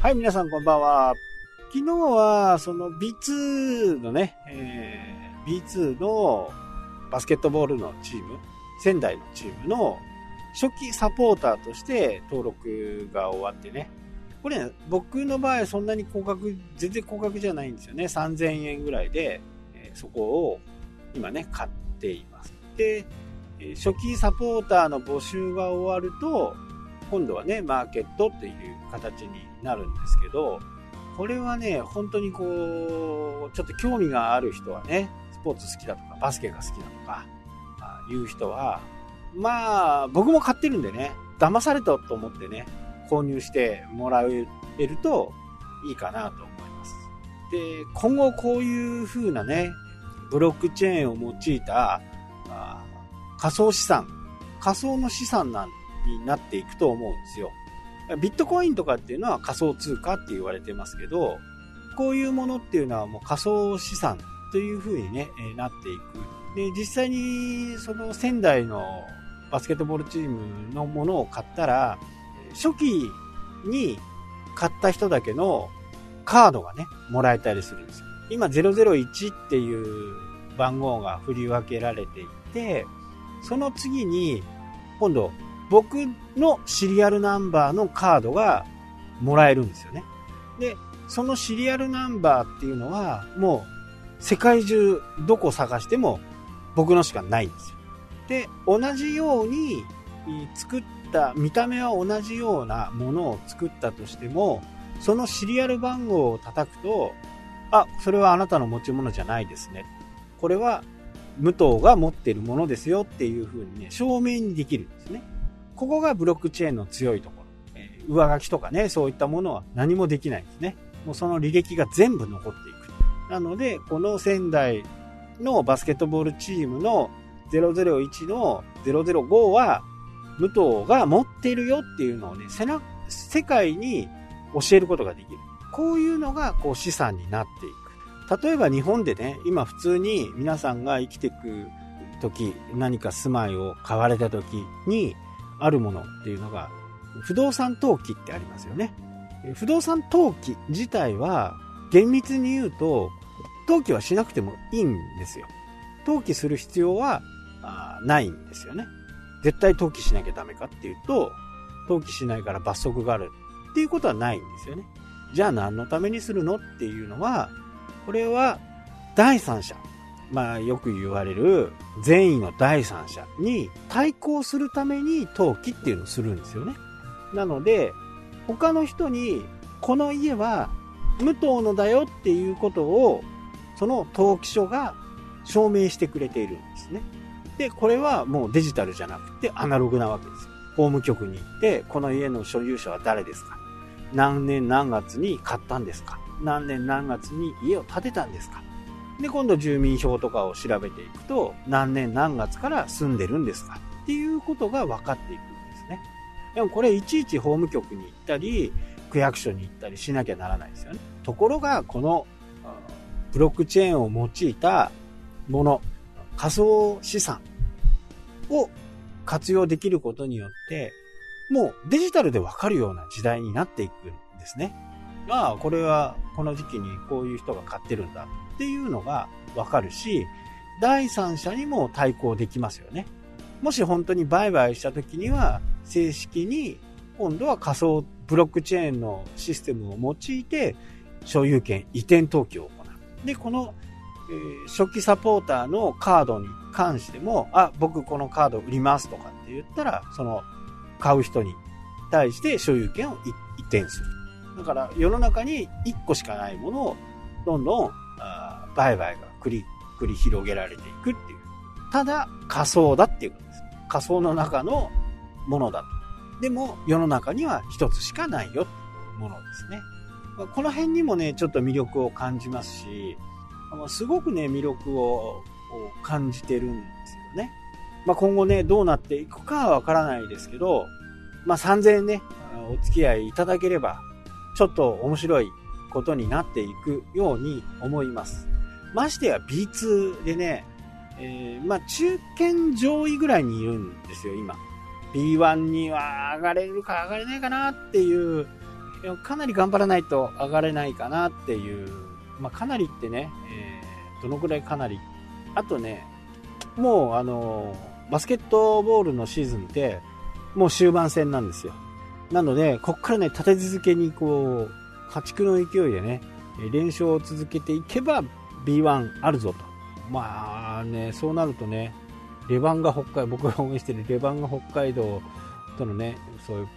はい、皆さんこんばんは。昨日は、その B2 のね、えー、B2 のバスケットボールのチーム、仙台のチームの初期サポーターとして登録が終わってね。これ、ね、僕の場合そんなに高額、全然高額じゃないんですよね。3000円ぐらいで、えー、そこを今ね、買っています。で、初期サポーターの募集が終わると、今度はね、マーケットっていう形になるんですけど、これはね、本当にこう、ちょっと興味がある人はね、スポーツ好きだとか、バスケが好きだとか、いう人は、まあ、僕も買ってるんでね、騙されたと思ってね、購入してもらえるといいかなと思います。で、今後こういう風なね、ブロックチェーンを用いた仮想資産、仮想の資産なんになっていくと思うんですよ。ビットコインとかっていうのは仮想通貨って言われてますけど、こういうものっていうのはもう仮想資産というふうにね、なっていく。で、実際にその仙台のバスケットボールチームのものを買ったら、初期に買った人だけのカードがね、もらえたりするんですよ。今001っていう番号が振り分けられていて、その次に今度僕のシリアルナンバーのカードがもらえるんですよね。で、そのシリアルナンバーっていうのは、もう世界中どこ探しても僕のしかないんですよ。で、同じように作った、見た目は同じようなものを作ったとしても、そのシリアル番号を叩くと、あ、それはあなたの持ち物じゃないですね。これは武藤が持ってるものですよっていうふうにね、証明にできるんですね。ここがブロックチェーンの強いところ。えー、上書きとかね、そういったものは何もできないんですね。もうその履歴が全部残っていく。なので、この仙台のバスケットボールチームの001の005は、武藤が持っているよっていうのをね、世界に教えることができる。こういうのがこう資産になっていく。例えば日本でね、今普通に皆さんが生きていく時、何か住まいを買われた時に、あるものっていうのが、不動産登記ってありますよね。不動産登記自体は、厳密に言うと、登記はしなくてもいいんですよ。登記する必要はないんですよね。絶対登記しなきゃダメかっていうと、登記しないから罰則があるっていうことはないんですよね。じゃあ何のためにするのっていうのは、これは第三者、まあよく言われる善意の第三者に対抗するために登記っていうのをするんですよね。なので、他の人にこの家は無党のだよっていうことをその登記書が証明してくれているんですね。で、これはもうデジタルじゃなくてアナログなわけですよ。法務局に行って、この家の所有者は誰ですか？何年何月に買ったんですか？何年何月に家を建てたんですか？で、今度住民票とかを調べていくと、何年何月から住んでるんですか？っていうことが分かっていくんですね。でもこれいちいち法務局に行ったり、区役所に行ったりしなきゃならないですよね。ところが、このブロックチェーンを用いたもの、仮想資産を活用できることによって、もうデジタルでわかるような時代になっていくんですね。ああ、これはこの時期にこういう人が買ってるんだっていうのがわかるし、第三者にも対抗できますよね。もし本当に売買した時には、正式に今度は仮想ブロックチェーンのシステムを用いて、所有権移転登記を行う。で、この、えー、初期サポーターのカードに関しても、あ、僕このカード売りますとかって言ったら、その買う人に対して所有権を移転する。だから世の中に1個しかないものをどんどん売買が繰り、繰り広げられていくっていう。ただ、仮想だっていうことです。仮想の中のものだと。でも、世の中には一つしかないよっていうものですね。この辺にもね、ちょっと魅力を感じますし、すごくね、魅力を感じてるんですよね。まあ、今後ね、どうなっていくかはわからないですけど、まあ、3000円ね、お付き合いいただければ、ちょっと面白いことになっていくように思います。ましてや B2 でね、えー、まあ中堅上位ぐらいにいるんですよ、今。B1 には上がれるか上がれないかなっていうかなり頑張らないと上がれないかなっていう、まあ、かなりってね、えー、どのくらいかなり。あとね、もうあの、バスケットボールのシーズンって、もう終盤戦なんですよ。なので、こっからね、立て続けにこう、家畜の勢いでね、連勝を続けていけば B1 あるぞと。まあね、そうなるとね、レバンが北海、僕が応援してるレバンが北海道とのね、そういう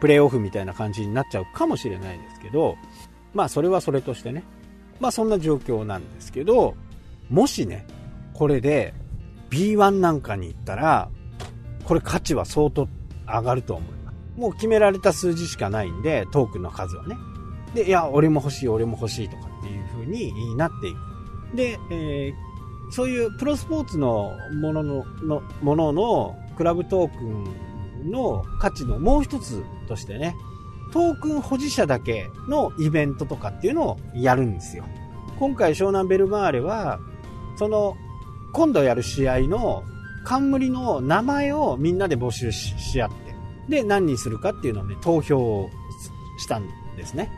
プレーオフみたいな感じになっちゃうかもしれないですけど、まあそれはそれとしてね、まあそんな状況なんですけど、もしね、これで B1 なんかに行ったら、これ価値は相当上がると思います。もう決められた数字しかないんで、トークンの数はね。で、いや、俺も欲しい、俺も欲しいとかっていう風になっていく。で、えー、そういうプロスポーツのものの、のもののクラブトークンの価値のもう一つとしてね、トークン保持者だけのイベントとかっていうのをやるんですよ。今回湘南ベルマーレは、その、今度やる試合の冠の名前をみんなで募集し合って、で、何にするかっていうのをね、投票をしたんですね。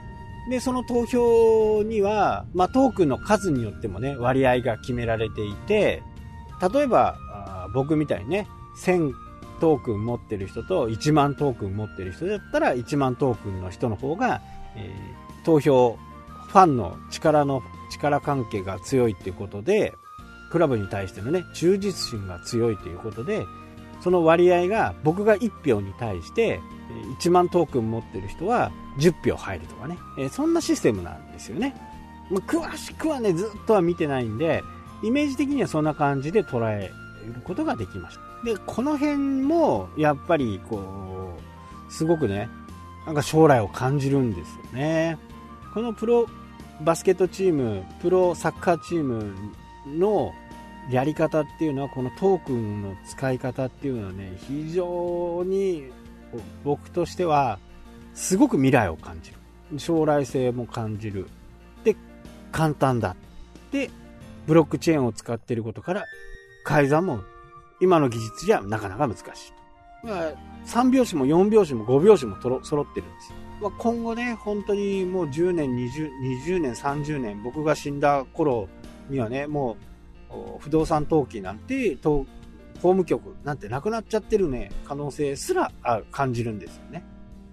で、その投票には、まあ、トークンの数によってもね、割合が決められていて、例えば、僕みたいにね、1000トークン持ってる人と1万トークン持ってる人だったら、1万トークンの人の方が、えー、投票、ファンの力の、力関係が強いっていうことで、クラブに対してのね、忠実心が強いということで、その割合が僕が1票に対して1万トークン持ってる人は10票入るとかね、えそんなシステムなんですよね。ま詳しくはね、ずっとは見てないんで、イメージ的にはそんな感じで捉えることができました。で、この辺も、やっぱり、こう、すごくね、なんか将来を感じるんですよね。このプロバスケットチーム、プロサッカーチームのやり方っていうのは、このトークンの使い方っていうのはね、非常に僕としては、すごく未来を感じる。将来性も感じる。で、簡単だ。で、ブロックチェーンを使っていることから、改ざんも今の技術じゃなかなか難しい。まあ、3拍子も4拍子も5拍子も揃ってるんですよ。まあ、今後ね、本当にもう10年、20, 20年、30年、僕が死んだ頃にはね、もう不動産登記なんて、法務局なんてなくなっちゃってるね、可能性すら感じるんですよね。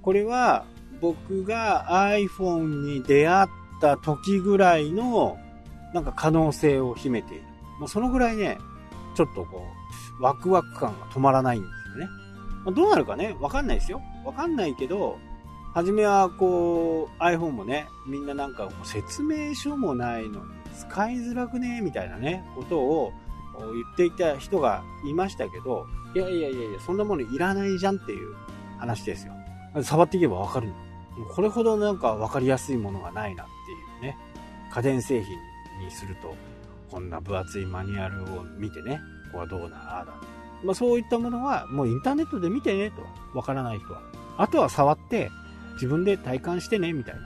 これは僕が iPhone に出会った時ぐらいのなんか可能性を秘めている。もうそのぐらいね、ちょっとこう、ワクワク感が止まらないんですよね。まあ、どうなるかね、わかんないですよ。わかんないけど、初めはこう iPhone もね、みんななんか説明書もないのに使いづらくね？みたいなね、ことを言っていた人がいましたけど、いやいやいやいや、そんなものいらないじゃんっていう話ですよ。触っていけばわかるのこれほどなんかわかりやすいものがないなっていうね。家電製品にすると、こんな分厚いマニュアルを見てね、ここはどうだ、ああだ。まあそういったものはもうインターネットで見てねと。わからない人は。あとは触って自分で体感してね、みたいな。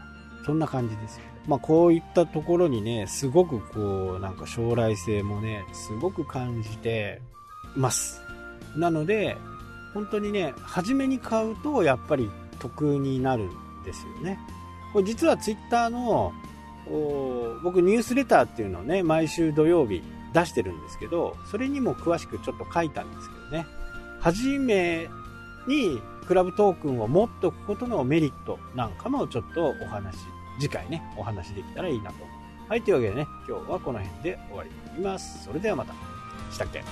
そんな感じですよ。まあこういったところにね、すごくこう、なんか将来性もね、すごく感じてます。なので、本当にね、初めに買うとやっぱり得になるんですよね。これ実はツイッターの僕ニュースレターっていうのをね、毎週土曜日出してるんですけど、それにも詳しくちょっと書いたんですけどね。初めにクラブトークンを持っておくことのメリットなんかもちょっとお話、次回ね、お話できたらいいなと。はい、というわけでね、今日はこの辺で終わりになります。それではまた。したっけ